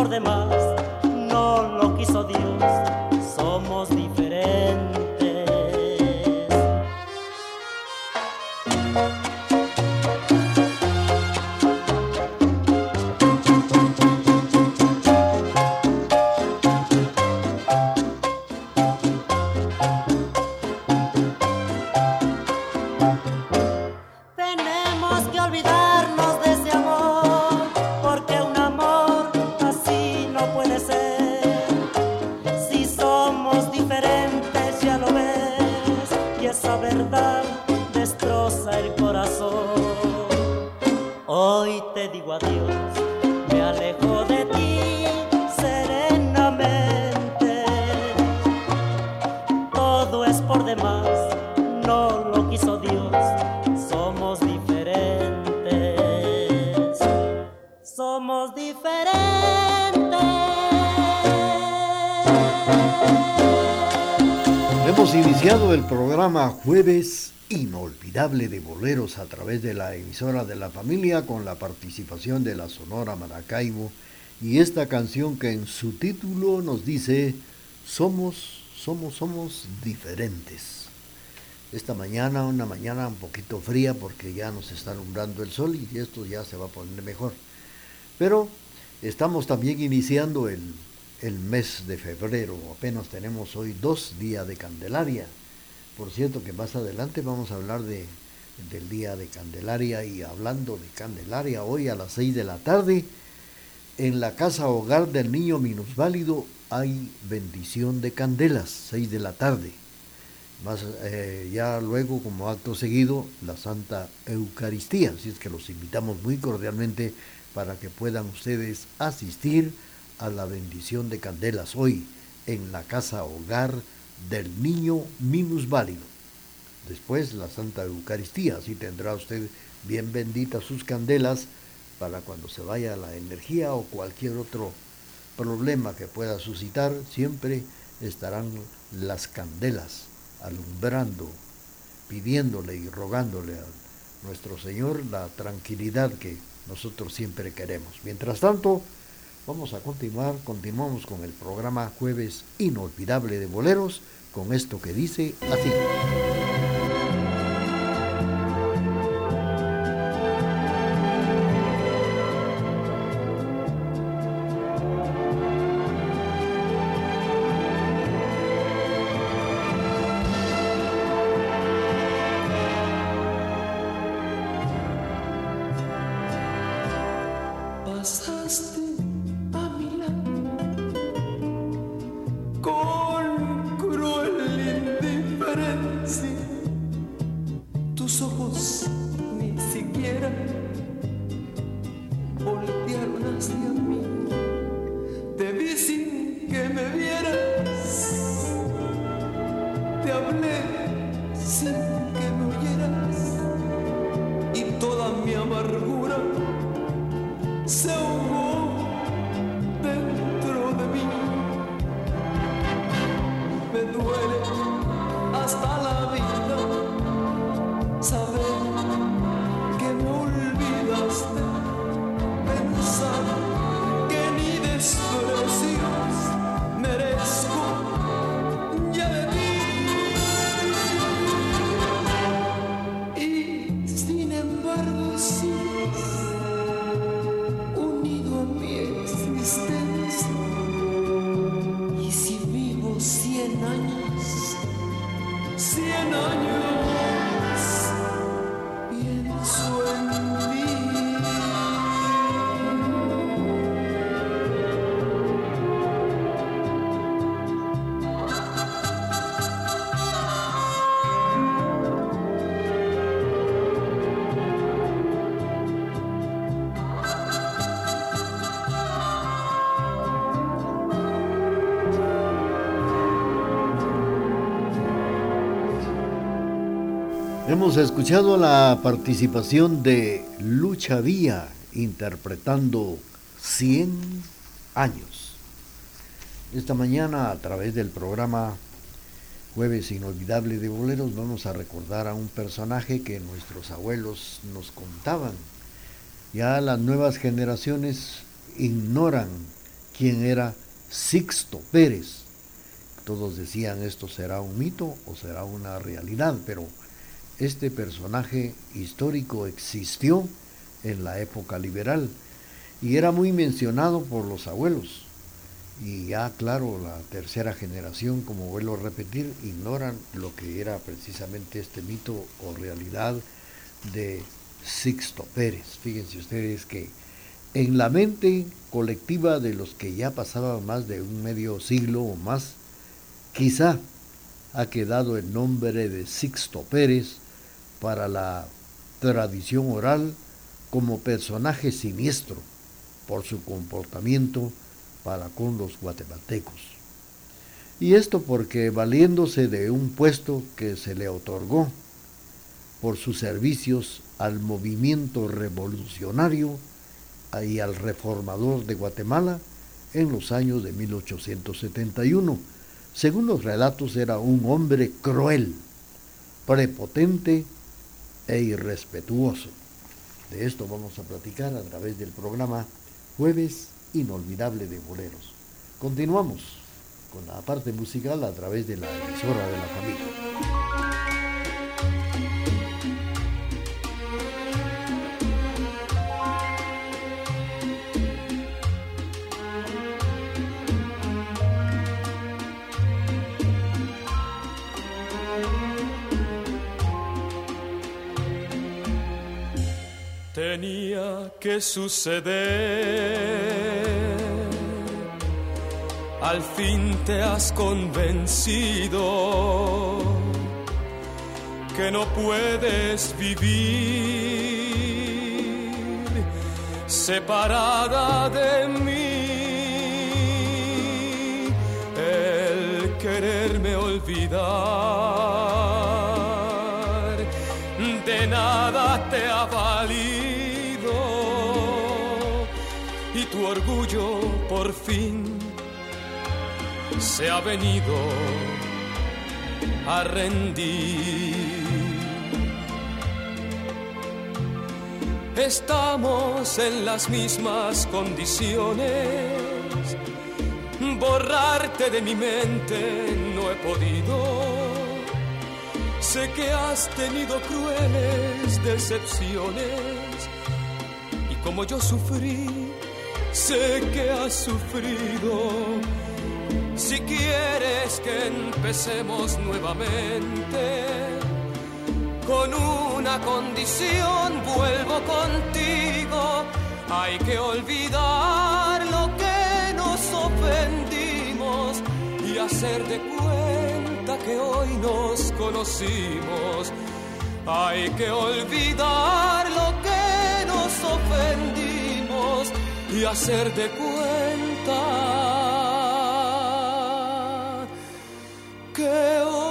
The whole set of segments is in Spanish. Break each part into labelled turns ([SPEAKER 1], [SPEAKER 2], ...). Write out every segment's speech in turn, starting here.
[SPEAKER 1] Jueves inolvidable de boleros a través de la emisora de la familia con la participación de la Sonora Maracaibo y esta canción que en su título nos dice Somos, somos, somos diferentes. Esta mañana, una mañana un poquito fría porque ya nos está alumbrando el sol y esto ya se va a poner mejor. Pero estamos también iniciando el, el mes de febrero, apenas tenemos hoy dos días de Candelaria por cierto que más adelante vamos a hablar de, del día de Candelaria y hablando de Candelaria, hoy a las 6 de la tarde, en la casa hogar del niño minusválido hay bendición de candelas, 6 de la tarde. Más, eh, ya luego, como acto seguido, la Santa Eucaristía. Así es que los invitamos muy cordialmente para que puedan ustedes asistir a la bendición de candelas hoy en la casa hogar del niño minusválido. Después la Santa Eucaristía, así tendrá usted bien benditas sus candelas para cuando se vaya la energía o cualquier otro problema que pueda suscitar, siempre estarán las candelas alumbrando, pidiéndole y rogándole a nuestro Señor la tranquilidad que nosotros siempre queremos. Mientras tanto, Vamos a continuar, continuamos con el programa Jueves Inolvidable de Boleros, con esto que dice así. Hemos escuchado la participación de Lucha Vía interpretando 100 años. Esta mañana a través del programa Jueves Inolvidable de Boleros vamos a recordar a un personaje que nuestros abuelos nos contaban. Ya las nuevas generaciones ignoran quién era Sixto Pérez. Todos decían esto será un mito o será una realidad, pero este personaje histórico existió en la época liberal y era muy mencionado por los abuelos. Y ya, claro, la tercera generación, como vuelvo a repetir, ignoran lo que era precisamente este mito o realidad de Sixto Pérez. Fíjense ustedes que en la mente colectiva de los que ya pasaban más de un medio siglo o más, quizá ha quedado el nombre de Sixto Pérez para la tradición oral como personaje siniestro por su comportamiento para con los guatemaltecos. Y esto porque valiéndose de un puesto que se le otorgó por sus servicios al movimiento revolucionario y al reformador de Guatemala en los años de 1871. Según los relatos era un hombre cruel, prepotente e irrespetuoso. De esto vamos a platicar a través del programa Jueves Inolvidable de Boleros. Continuamos con la parte musical a través de la emisora de la familia.
[SPEAKER 2] Tenía que suceder. Al fin te has convencido que no puedes vivir separada de mí. El quererme olvidar orgullo por fin se ha venido a rendir. Estamos en las mismas condiciones. Borrarte de mi mente no he podido. Sé que has tenido crueles decepciones y como yo sufrí sé que has sufrido. Si quieres que empecemos nuevamente, con una condición vuelvo contigo. Hay que olvidar lo que nos ofendimos y hacer de cuenta que hoy nos conocimos. Hay que olvidar lo que nos ofendimos y hacer de cuenta que hoy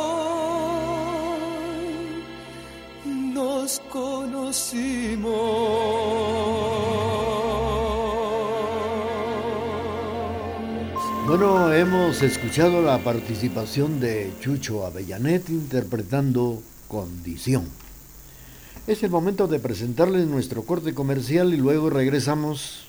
[SPEAKER 2] nos conocimos.
[SPEAKER 1] Bueno, hemos escuchado la participación de Chucho Avellanet interpretando Condición. Es el momento de presentarles nuestro corte comercial y luego regresamos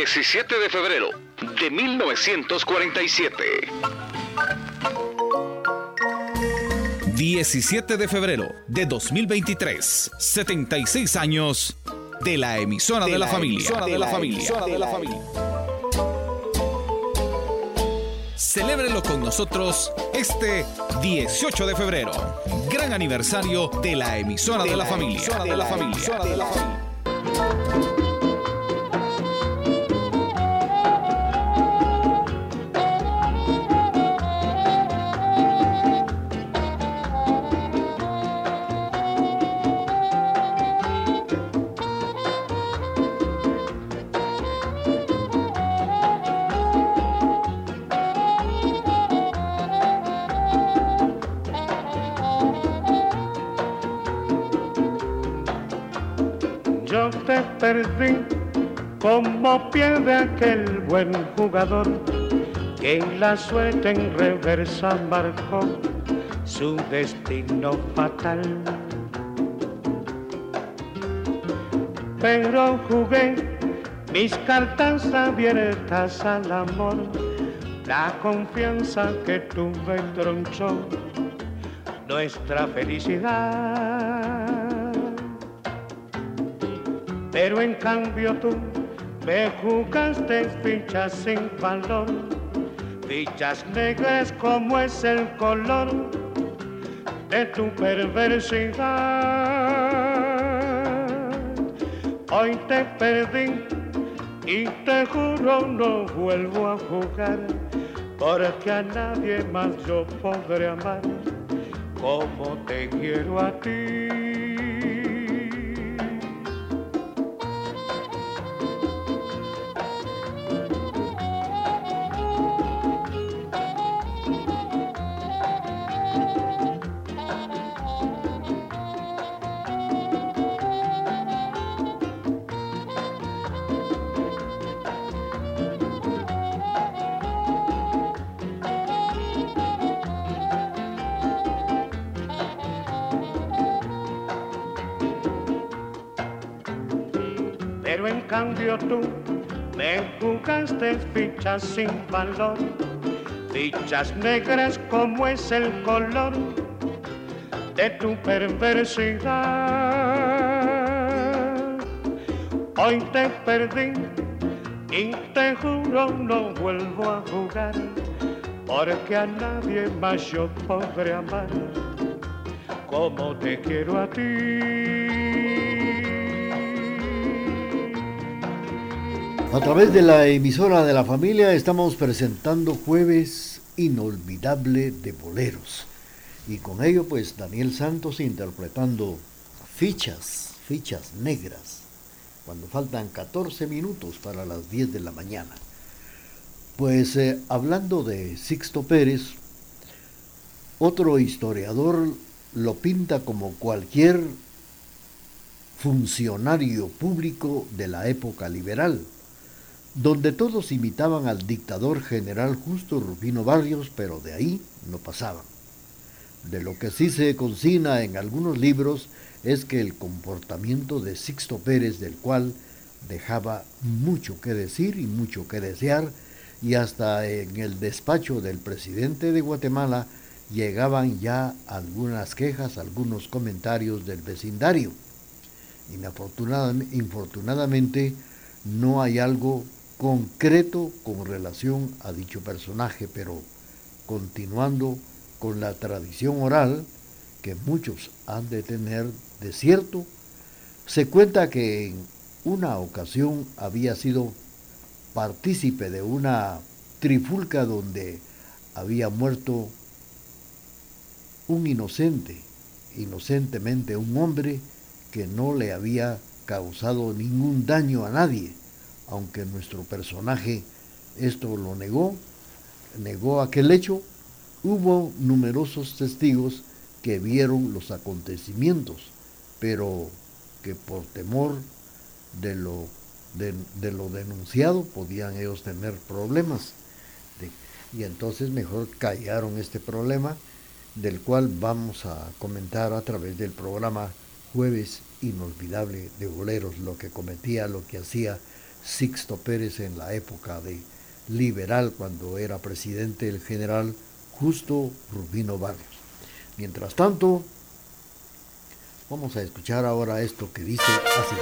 [SPEAKER 3] 17 de febrero de 1947. 17 de febrero de 2023. 76 años de la emisora de, la, familia. de, la, familia. de la familia. Celébrelo con nosotros este 18 de febrero. Gran aniversario de la emisora de, la, familia. De la familia.
[SPEAKER 4] Como pierde aquel buen jugador que la suerte en reversa marcó su destino fatal. Pero jugué mis cartas abiertas al amor, la confianza que tuve tronchó nuestra felicidad. Pero en cambio tú me jugaste fichas sin valor, fichas negras como es el color de tu perversidad. Hoy te perdí y te juro no vuelvo a jugar, porque a nadie más yo podré amar como te quiero a ti. Tú me jugaste fichas sin valor, fichas negras como es el color de tu perversidad. Hoy te perdí y te juro no vuelvo a jugar, porque a nadie más yo podré amar como te quiero a ti.
[SPEAKER 1] A través de la emisora de la familia estamos presentando Jueves Inolvidable de Boleros. Y con ello pues Daniel Santos interpretando Fichas, Fichas Negras, cuando faltan 14 minutos para las 10 de la mañana. Pues eh, hablando de Sixto Pérez, otro historiador lo pinta como cualquier funcionario público de la época liberal donde todos imitaban al dictador general Justo Rufino Barrios, pero de ahí no pasaban. De lo que sí se consigna en algunos libros es que el comportamiento de Sixto Pérez, del cual dejaba mucho que decir y mucho que desear, y hasta en el despacho del presidente de Guatemala llegaban ya algunas quejas, algunos comentarios del vecindario. Infortunadamente, no hay algo concreto con relación a dicho personaje, pero continuando con la tradición oral que muchos han de tener de cierto, se cuenta que en una ocasión había sido partícipe de una trifulca donde había muerto un inocente, inocentemente un hombre que no le había causado ningún daño a nadie aunque nuestro personaje esto lo negó, negó aquel hecho, hubo numerosos testigos que vieron los acontecimientos, pero que por temor de lo, de, lo denunciado podían ellos tener problemas. y entonces mejor callaron este problema, del cual vamos a comentar a través del programa Jueves Inolvidable de Boleros, lo que cometía, lo que hacía Sixto Pérez en la época de liberal, cuando era presidente el general Justo Rubino Barrios. Mientras tanto, vamos a escuchar ahora esto que dice así.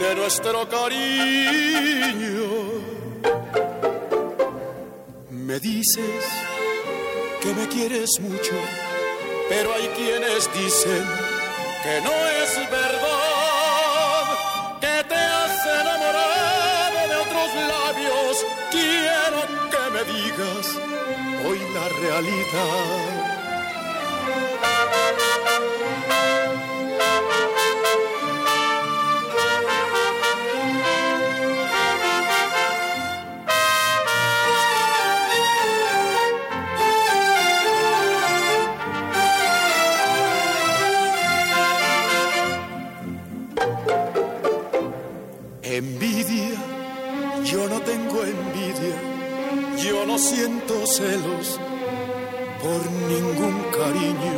[SPEAKER 5] De nuestro cariño. Me dices que me quieres mucho, pero hay quienes dicen que no es verdad, que te has enamorado de otros labios. Quiero que me digas hoy la realidad. Siento celos por ningún cariño.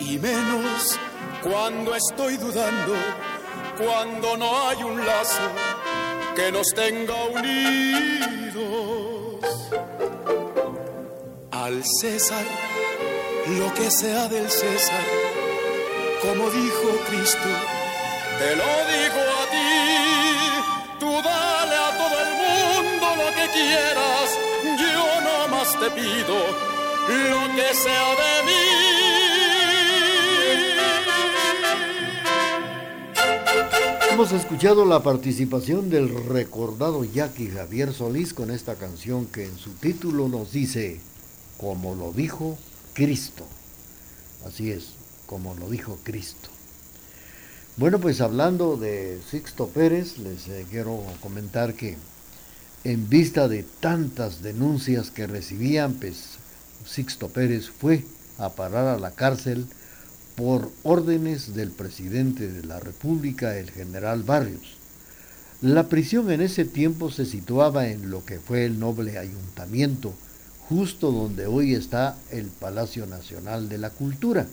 [SPEAKER 5] Y menos cuando estoy dudando, cuando no hay un lazo que nos tenga unidos. Al César, lo que sea del César, como dijo Cristo, te lo digo a ti, dale a todo el lo que quieras, yo no más te pido lo que sea de mí.
[SPEAKER 1] Hemos escuchado la participación del recordado Jackie Javier Solís con esta canción que en su título nos dice, como lo dijo Cristo. Así es, como lo dijo Cristo. Bueno, pues hablando de Sixto Pérez, les eh, quiero comentar que en vista de tantas denuncias que recibían, pues Sixto Pérez fue a parar a la cárcel por órdenes del presidente de la República, el general Barrios. La prisión en ese tiempo se situaba en lo que fue el noble ayuntamiento, justo donde hoy está el Palacio Nacional de la Cultura.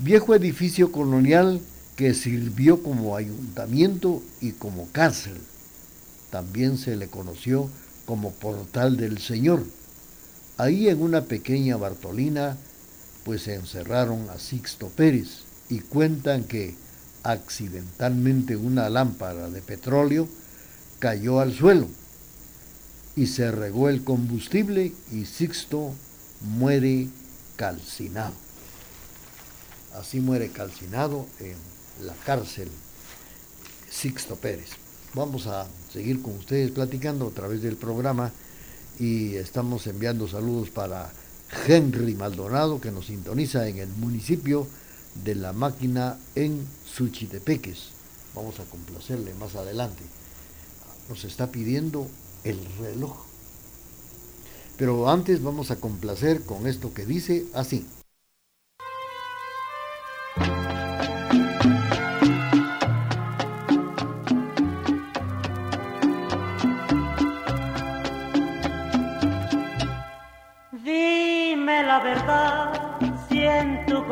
[SPEAKER 1] Viejo edificio colonial que sirvió como ayuntamiento y como cárcel también se le conoció como Portal del Señor. Ahí en una pequeña Bartolina, pues se encerraron a Sixto Pérez y cuentan que accidentalmente una lámpara de petróleo cayó al suelo y se regó el combustible y Sixto muere calcinado. Así muere calcinado en la cárcel Sixto Pérez. Vamos a seguir con ustedes platicando a través del programa y estamos enviando saludos para Henry Maldonado que nos sintoniza en el municipio de La Máquina en Suchitepeques. Vamos a complacerle más adelante. Nos está pidiendo el reloj. Pero antes vamos a complacer con esto que dice así.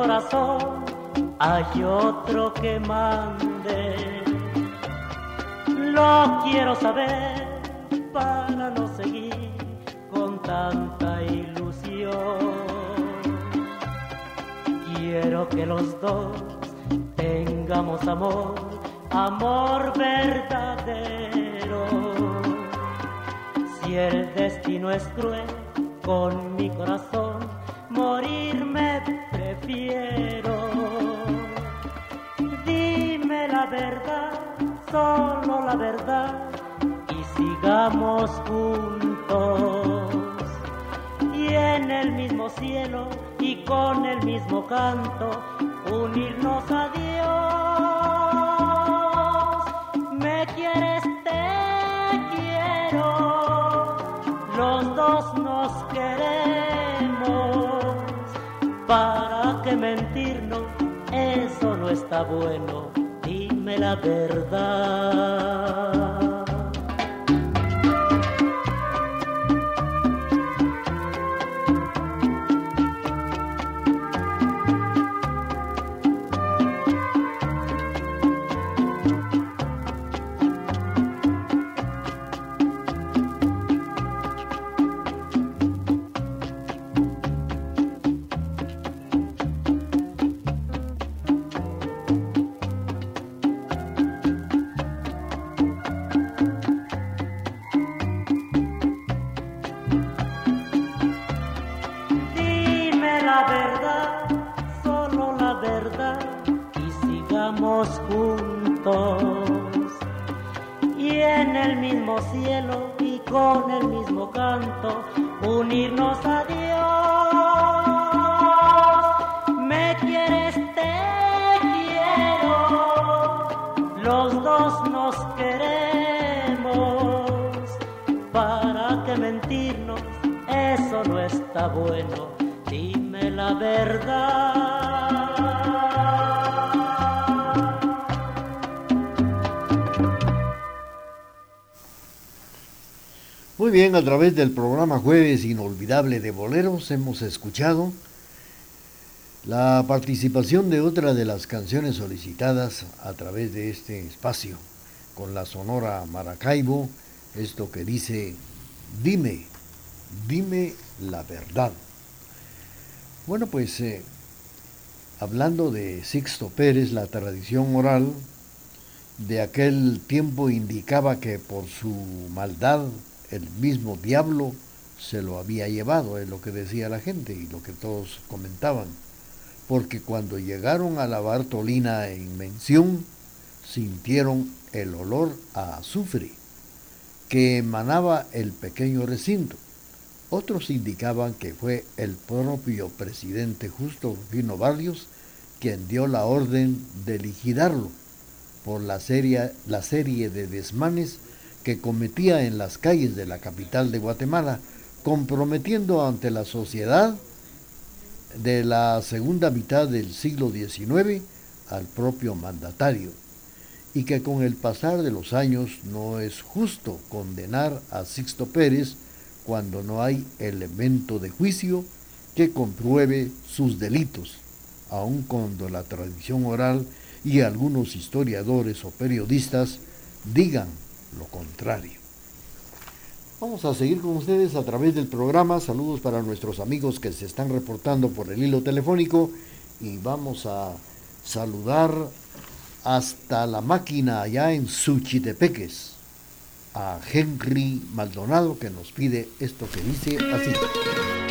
[SPEAKER 6] Corazón hay otro que mande. Lo quiero saber para no seguir con tanta ilusión. Quiero que los dos tengamos amor amor verdadero. Si el destino es cruel con mi corazón, Dime la verdad, solo la verdad, y sigamos juntos. Y en el mismo cielo y con el mismo canto, unirnos a Dios. Bueno, dime la verdad. A
[SPEAKER 1] través del programa Jueves Inolvidable de Boleros hemos escuchado la participación de otra de las canciones solicitadas a través de este espacio con la Sonora Maracaibo, esto que dice, dime, dime la verdad. Bueno, pues eh, hablando de Sixto Pérez, la tradición oral de aquel tiempo indicaba que por su maldad el mismo diablo se lo había llevado, es lo que decía la gente y lo que todos comentaban. Porque cuando llegaron a la Bartolina en mención, sintieron el olor a azufre que emanaba el pequeño recinto. Otros indicaban que fue el propio presidente Justo Rufino Barrios quien dio la orden de liquidarlo por la serie, la serie de desmanes que cometía en las calles de la capital de Guatemala, comprometiendo ante la sociedad de la segunda mitad del siglo XIX al propio mandatario, y que con el pasar de los años no es justo condenar a Sixto Pérez cuando no hay elemento de juicio que compruebe sus delitos, aun cuando la tradición oral y algunos historiadores o periodistas digan lo contrario. Vamos a seguir con ustedes a través del programa. Saludos para nuestros amigos que se están reportando por el hilo telefónico y vamos a saludar hasta la máquina allá en Suchitepeques a Henry Maldonado que nos pide esto que dice así.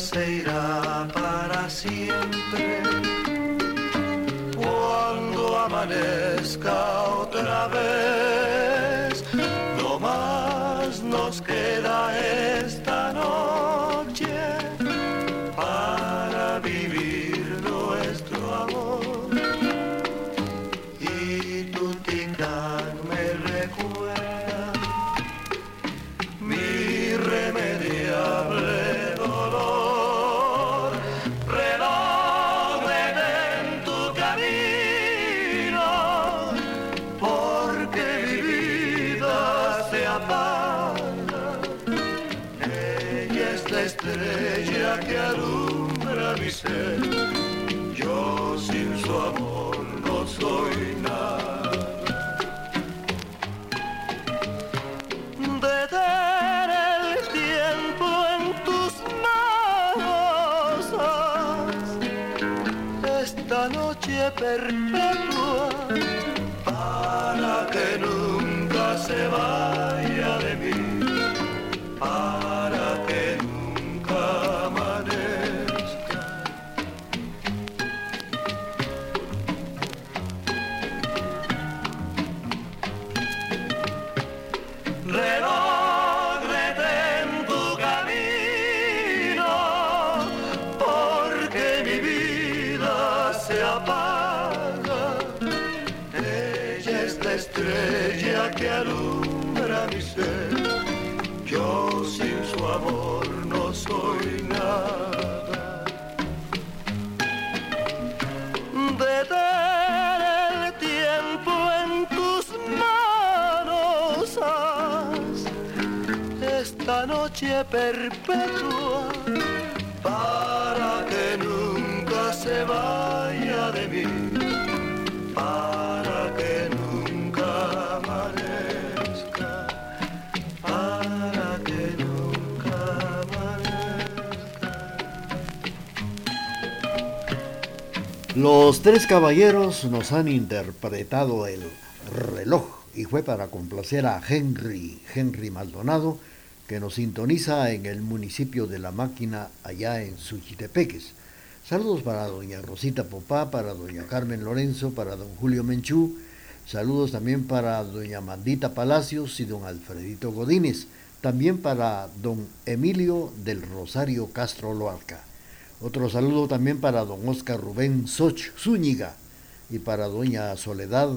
[SPEAKER 7] Se irá para siempre cuando amanezca otra vez. Se vaya es la estrella que alumbra mi ser. Yo sin su amor no soy nada.
[SPEAKER 8] Detener el tiempo en tus manos. Esta noche perpetua
[SPEAKER 7] Para que nunca se vaya
[SPEAKER 1] Los tres caballeros nos han interpretado el reloj y fue para complacer a Henry, Henry Maldonado, que nos sintoniza en el municipio de La Máquina, allá en Suchitepeques. Saludos para doña Rosita Popá, para doña Carmen Lorenzo, para don Julio Menchú. Saludos también para doña Mandita Palacios y don Alfredito Godínez. También para don Emilio del Rosario Castro Loarca. Otro saludo también para don Oscar Rubén Soch Zúñiga y para doña Soledad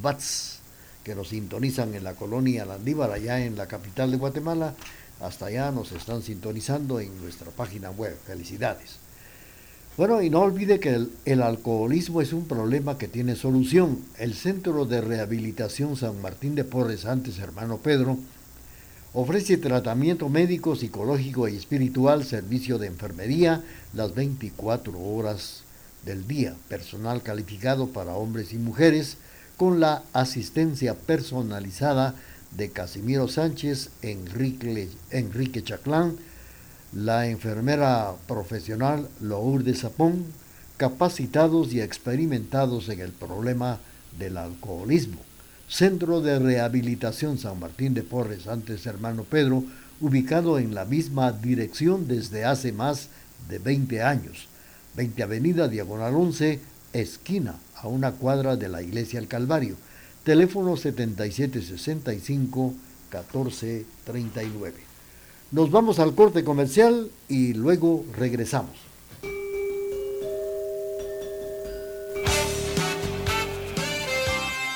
[SPEAKER 1] Batz, que nos sintonizan en la colonia Landívar, allá en la capital de Guatemala. Hasta allá nos están sintonizando en nuestra página web. Felicidades. Bueno, y no olvide que el, el, alcoholismo es un problema que tiene solución. El Centro de Rehabilitación San Martín de Porres, antes hermano Pedro, ofrece tratamiento médico, psicológico y espiritual, servicio de enfermería las 24 horas del día, personal calificado para hombres y mujeres, con la asistencia personalizada de Casimiro Sánchez, Enrique, Enrique Chaclán, la enfermera profesional Lourdes Zapón, capacitados y experimentados en el problema del alcoholismo. Centro de Rehabilitación San Martín de Porres, antes hermano Pedro, ubicado en la misma dirección desde hace más de 20 años. 20 Avenida Diagonal 11, esquina, a una cuadra de la Iglesia El Calvario. Teléfono 7765-1439. Nos vamos al corte comercial y luego regresamos.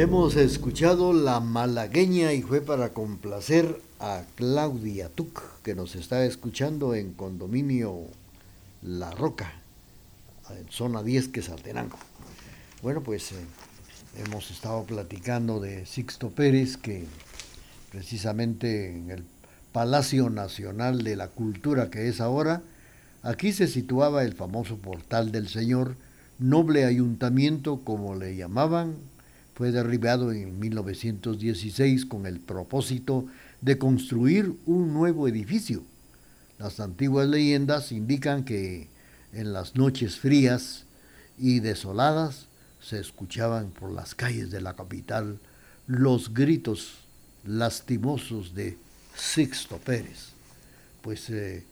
[SPEAKER 1] Hemos escuchado La Malagueña y fue para complacer a Claudia Tuc, que nos está escuchando en condominio La Roca, en zona 10, Quesaltenango. Bueno, pues eh, hemos estado platicando de Sixto Pérez, que precisamente en el Palacio Nacional de la Cultura que es ahora, aquí se situaba el famoso Portal del Señor, noble ayuntamiento como le llamaban, fue derribado en 1916 con el propósito de construir un nuevo edificio. Las antiguas leyendas indican que en las noches frías y desoladas se escuchaban por las calles de la capital los gritos lastimosos de Sixto Pérez. Pues eh,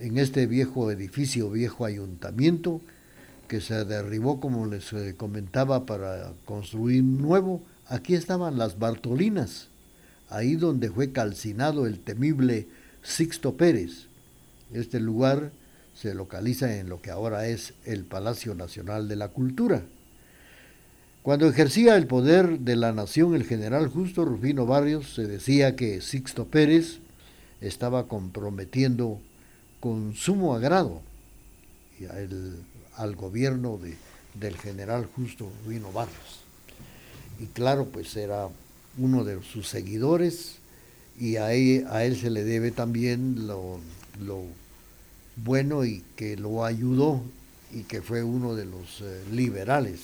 [SPEAKER 1] en este viejo edificio, viejo ayuntamiento, que se derribó, como les eh, comentaba, para construir nuevo, aquí estaban las Bartolinas, ahí donde fue calcinado el temible Sixto Pérez. Este lugar se localiza en lo que ahora es el Palacio Nacional de la Cultura. Cuando ejercía el poder de la nación el general Justo Rufino Barrios, se decía que Sixto Pérez estaba comprometiendo con sumo agrado el- al gobierno de- del general Justo Rufino Barrios. Y claro, pues era uno de sus seguidores y a él, a él se le debe también lo, lo bueno y que lo ayudó y que fue uno de los eh, liberales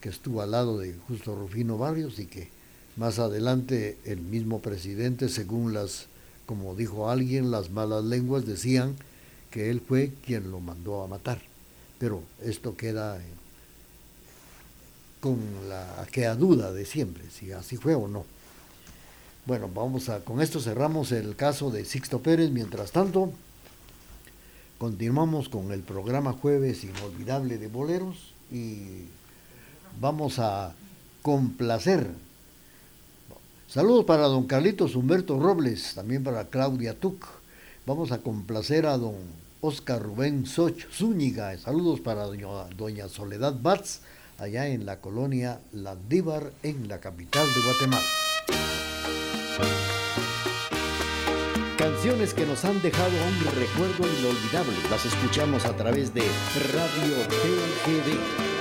[SPEAKER 1] que estuvo al lado de Justo Rufino Barrios y que más adelante el mismo presidente, según las, como dijo alguien, las malas lenguas decían que él fue quien lo mandó a matar. Pero esto queda eh, con la aquella duda de siempre, si así fue o no. Bueno, vamos a, con esto cerramos el caso de Sixto Pérez. Mientras tanto,
[SPEAKER 9] Continuamos con el programa Jueves Inolvidable de Boleros y vamos a complacer. Saludos para don Carlitos Humberto Robles, también para Claudia Tuc. Vamos a complacer a don Oscar Rubén Soch Zúñiga. Saludos para doña, Soledad Batz, allá en la colonia Landívar, en la capital de Guatemala. Canciones que nos han dejado un recuerdo inolvidable. Las escuchamos a través de Radio TGD.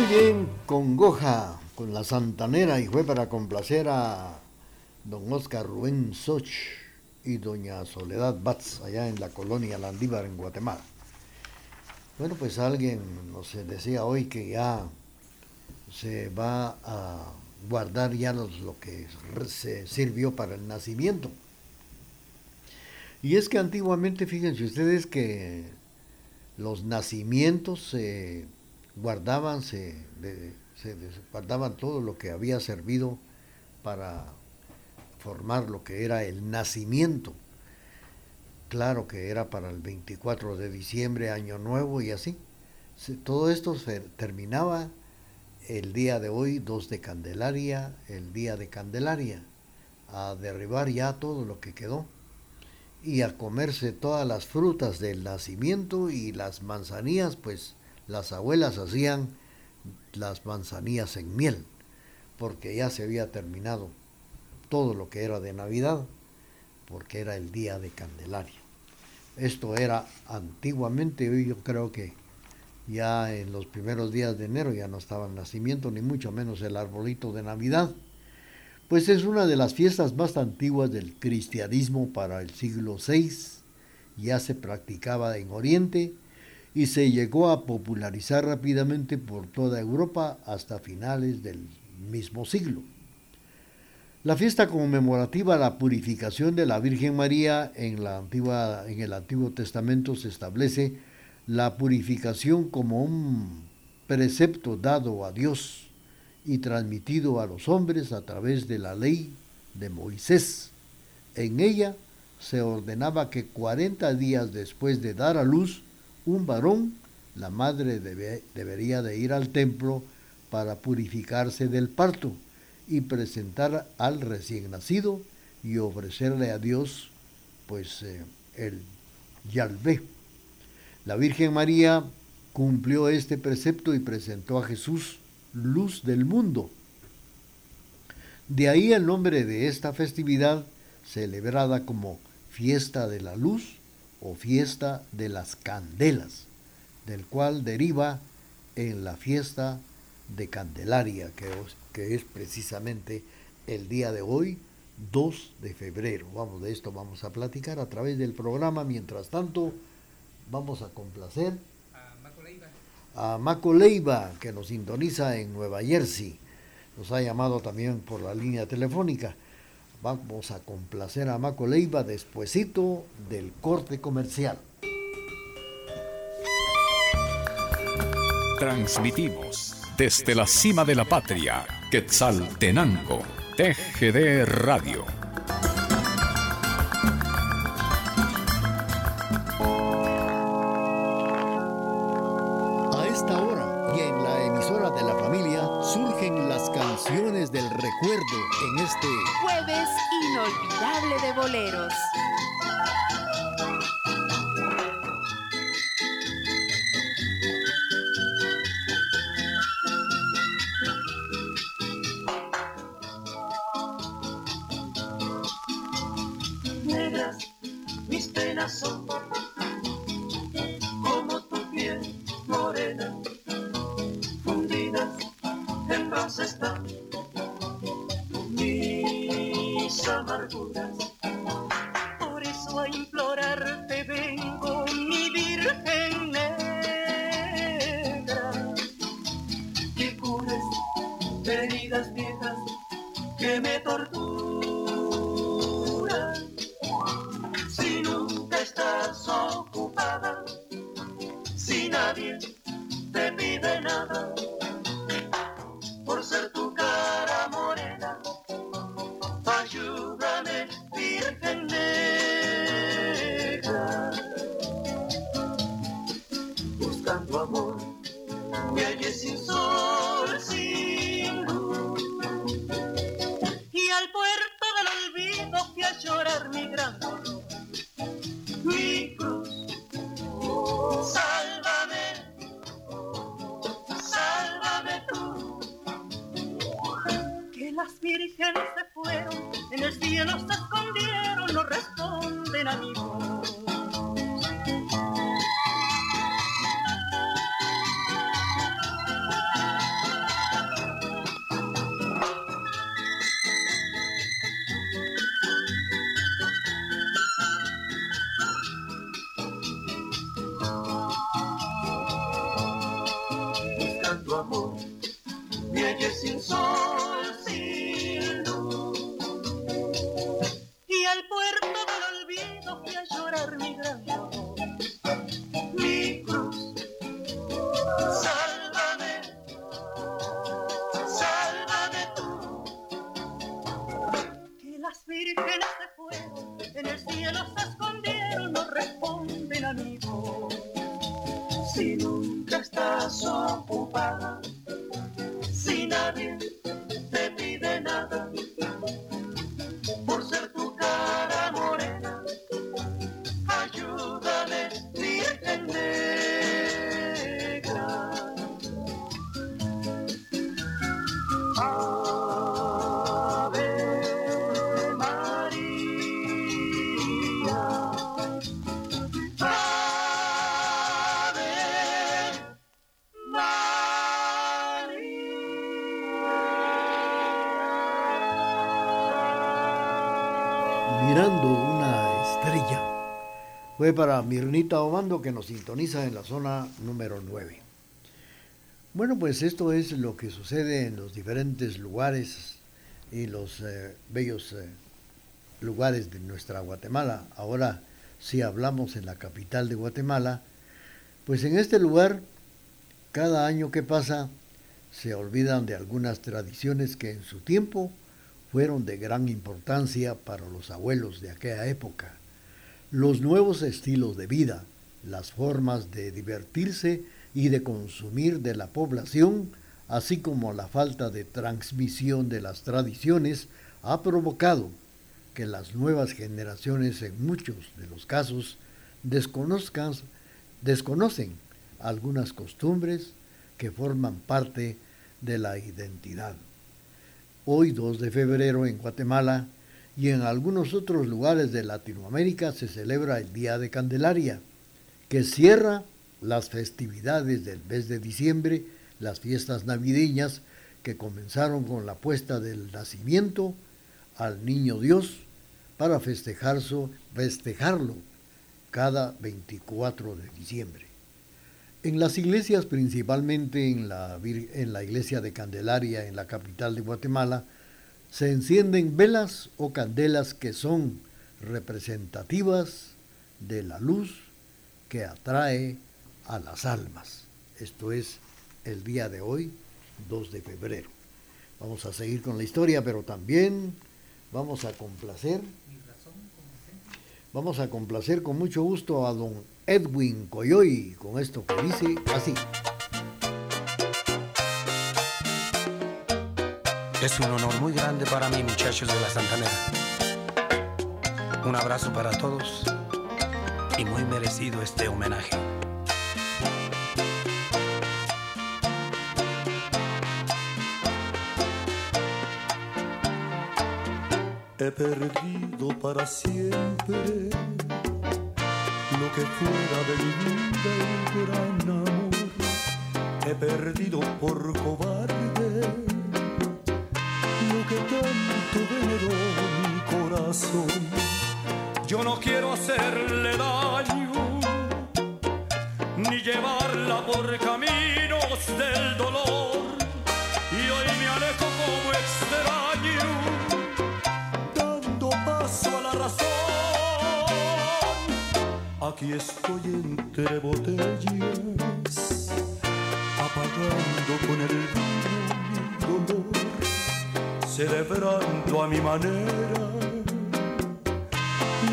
[SPEAKER 9] Muy bien, congoja con la santanera y fue para complacer a don Oscar Rubén Soch y doña Soledad Batz allá en la colonia Landívar en Guatemala. Bueno, pues alguien nos decía hoy que ya se va a guardar ya los- lo que se sirvió para el nacimiento. Y es que antiguamente, fíjense ustedes que los nacimientos se guardaban, se, guardaban todo lo que había servido para formar lo que era el nacimiento. Claro que era para el 24 de diciembre, Año Nuevo y así. Todo esto se terminaba el día de hoy, 2 de Candelaria, el día de Candelaria, a derribar ya todo lo que quedó y a comerse todas las frutas del nacimiento y las manzanillas, pues las abuelas hacían las manzanillas en miel, porque ya se había terminado todo lo que era de Navidad, porque era el día de Candelaria. Esto era antiguamente, hoy yo creo que ya en los primeros días de enero ya no estaba el nacimiento, ni mucho menos el arbolito de Navidad. Pues es una de las fiestas más antiguas del cristianismo para el siglo VI. Ya se practicaba en Oriente
[SPEAKER 1] y se llegó a popularizar rápidamente por toda Europa hasta finales del mismo siglo. La fiesta conmemorativa a la purificación de la Virgen María en, la antigua, en el Antiguo Testamento se establece la purificación como un precepto dado a Dios y transmitido a los hombres a través de la ley de Moisés. En ella se ordenaba que 40 días después de dar a luz un varón, la madre debería de ir al templo para purificarse del parto y presentar al recién nacido y ofrecerle a Dios pues eh, el Yalvé. La Virgen María cumplió este precepto y presentó a Jesús luz del mundo. De ahí el nombre de esta festividad celebrada como fiesta de la luz o fiesta de las candelas, del cual deriva en la fiesta de Candelaria, que, es precisamente el día de hoy, 2 de febrero. Vamos, de esto vamos a platicar a través del programa. Mientras tanto, vamos a complacer a Maco Leiva, que nos sintoniza en Nueva Jersey. Nos ha llamado también por la línea telefónica. Vamos a complacer a Maco Leiva despuesito del corte comercial.
[SPEAKER 10] Transmitimos desde la cima de la patria, Quetzaltenango, TGD Radio.
[SPEAKER 11] Boleros.
[SPEAKER 8] Me torturan nunca estás ocupada, si
[SPEAKER 1] para Mirnita Obando que nos sintoniza en la zona número 9. Bueno, pues esto es lo que sucede en los diferentes lugares y los eh, bellos eh, lugares de nuestra Guatemala. Ahora, si hablamos en la capital de Guatemala, pues en este lugar, cada año que pasa, se olvidan de algunas tradiciones que en su tiempo fueron de gran importancia para los abuelos de aquella época. Los nuevos estilos de vida, las formas de divertirse y de consumir de la población, así como la falta de transmisión de las tradiciones, ha provocado que las nuevas generaciones en muchos de los casos desconozcan, desconocen algunas costumbres que forman parte de la identidad. Hoy 2 de febrero en Guatemala y en algunos otros lugares de Latinoamérica se celebra el Día de Candelaria, que cierra las festividades del mes de diciembre, las fiestas navideñas que comenzaron con la puesta del nacimiento al niño Dios para festejarlo cada 24 de diciembre. En las iglesias, principalmente en la, en la iglesia de Candelaria, en la capital de Guatemala, se encienden velas o candelas que son representativas de la luz que atrae a las almas. Esto es el día de hoy, 2 de febrero. Vamos a seguir con la historia, pero también vamos a complacer. Vamos a complacer con mucho gusto a don Edwin Coyoy con esto que dice así.
[SPEAKER 12] Es un honor muy grande para mí, muchachos de la Santanera. Un abrazo para todos y muy merecido este homenaje.
[SPEAKER 2] He perdido para siempre lo que fuera de mi vida el gran amor. He perdido por cobarde tanto veneró mi corazón. Yo no quiero hacerle daño ni llevarla por caminos del dolor. Y hoy me alejo como extraño, dando paso a la razón. Aquí estoy entre botellas, apagando con el vino mi dolor, celebrando a mi manera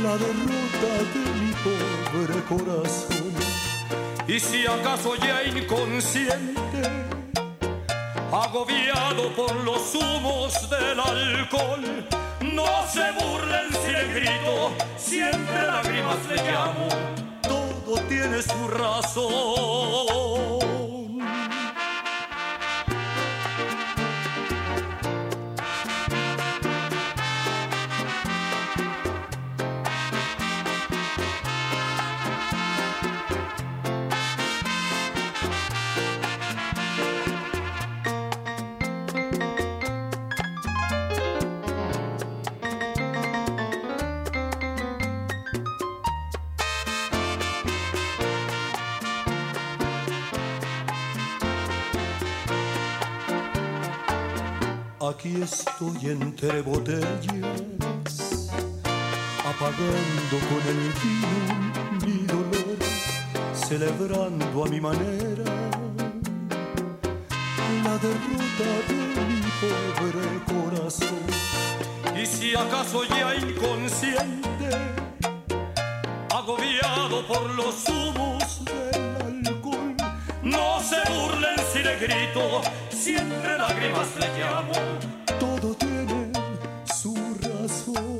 [SPEAKER 2] la derrota de mi pobre corazón. Y si acaso ya inconsciente, agobiado por los humos del alcohol, no se burlen si le grito, siempre lágrimas le llamo, todo tiene su razón. Aquí estoy entre botellas, apagando con el vino mi dolor, celebrando a mi manera la derrota de mi pobre corazón. Y si acaso ya inconsciente, agobiado por los humos burlen si le grito, siempre lágrimas le llamo, todo tiene su razón.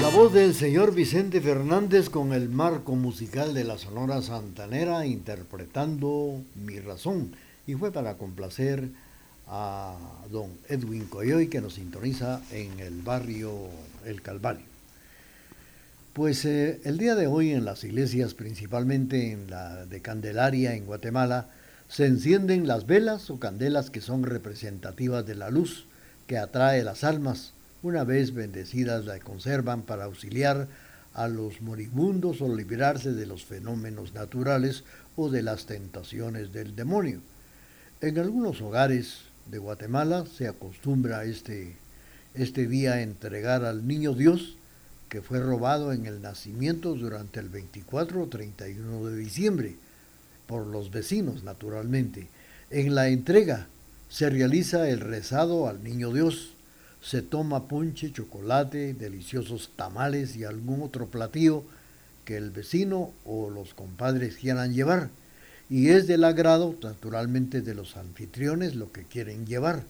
[SPEAKER 1] La voz del señor Vicente Fernández con el marco musical de la Sonora Santanera interpretando Mi Razón. Y fue para complacer a don Edwin Coyoy que nos sintoniza en el barrio El Calvario. Pues eh, el día de hoy en las iglesias, principalmente en la de Candelaria en Guatemala, se encienden las velas o candelas que son representativas de la luz que atrae las almas una vez bendecidas la conservan para auxiliar a los moribundos o librarse de los fenómenos naturales o de las tentaciones del demonio. En algunos hogares de Guatemala se acostumbra este, este día a entregar al niño Dios que fue robado en el nacimiento durante el 24 o 31 de diciembre, por los vecinos naturalmente. En la entrega se realiza el rezado al niño Dios, se toma ponche, chocolate, deliciosos tamales y algún otro platillo que el vecino o los compadres quieran llevar. Y es del agrado, naturalmente, de los anfitriones lo que quieren llevar.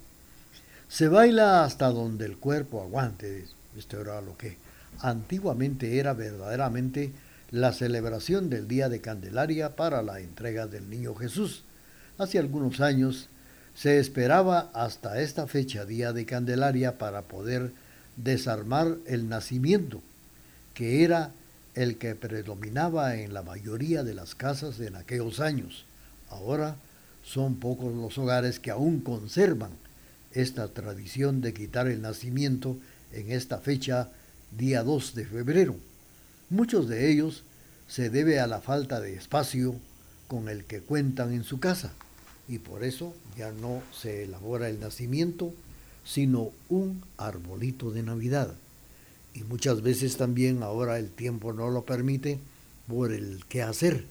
[SPEAKER 1] Se baila hasta donde el cuerpo aguante. Esto era lo que antiguamente era verdaderamente la celebración del Día de Candelaria para la entrega del Niño Jesús. Hace algunos años se esperaba hasta esta fecha, Día de Candelaria, para poder desarmar el nacimiento, que era el que predominaba en la mayoría de las casas en aquellos años. Ahora son pocos los hogares que aún conservan esta tradición de quitar el nacimiento en esta fecha, día 2 de febrero. Muchos de ellos se debe a la falta de espacio con el que cuentan en su casa y por eso ya no se elabora el nacimiento, sino un arbolito de Navidad. Y muchas veces también ahora el tiempo no lo permite por el qué hacer.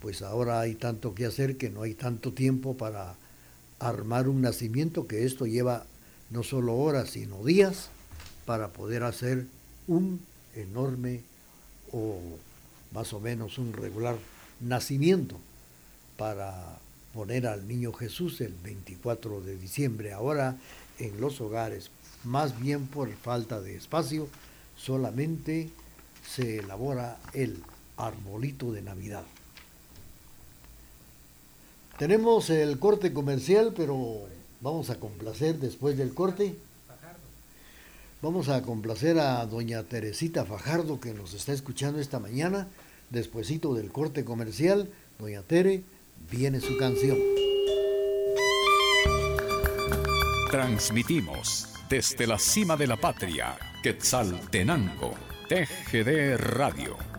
[SPEAKER 1] Pues ahora hay tanto que hacer que no hay tanto tiempo para armar un nacimiento, que esto lleva no solo horas, sino días para poder hacer un enorme o más o menos un regular nacimiento para poner al niño Jesús el 24 de diciembre. Ahora en los hogares, más bien por falta de espacio, solamente se elabora el arbolito de Navidad. Tenemos el corte comercial, pero vamos a complacer después del corte. Vamos a complacer a doña Teresita Fajardo que nos está escuchando esta mañana. Despuésito del corte comercial, doña Tere, viene su canción.
[SPEAKER 10] Transmitimos desde la cima de la patria, Quetzaltenango, TGD Radio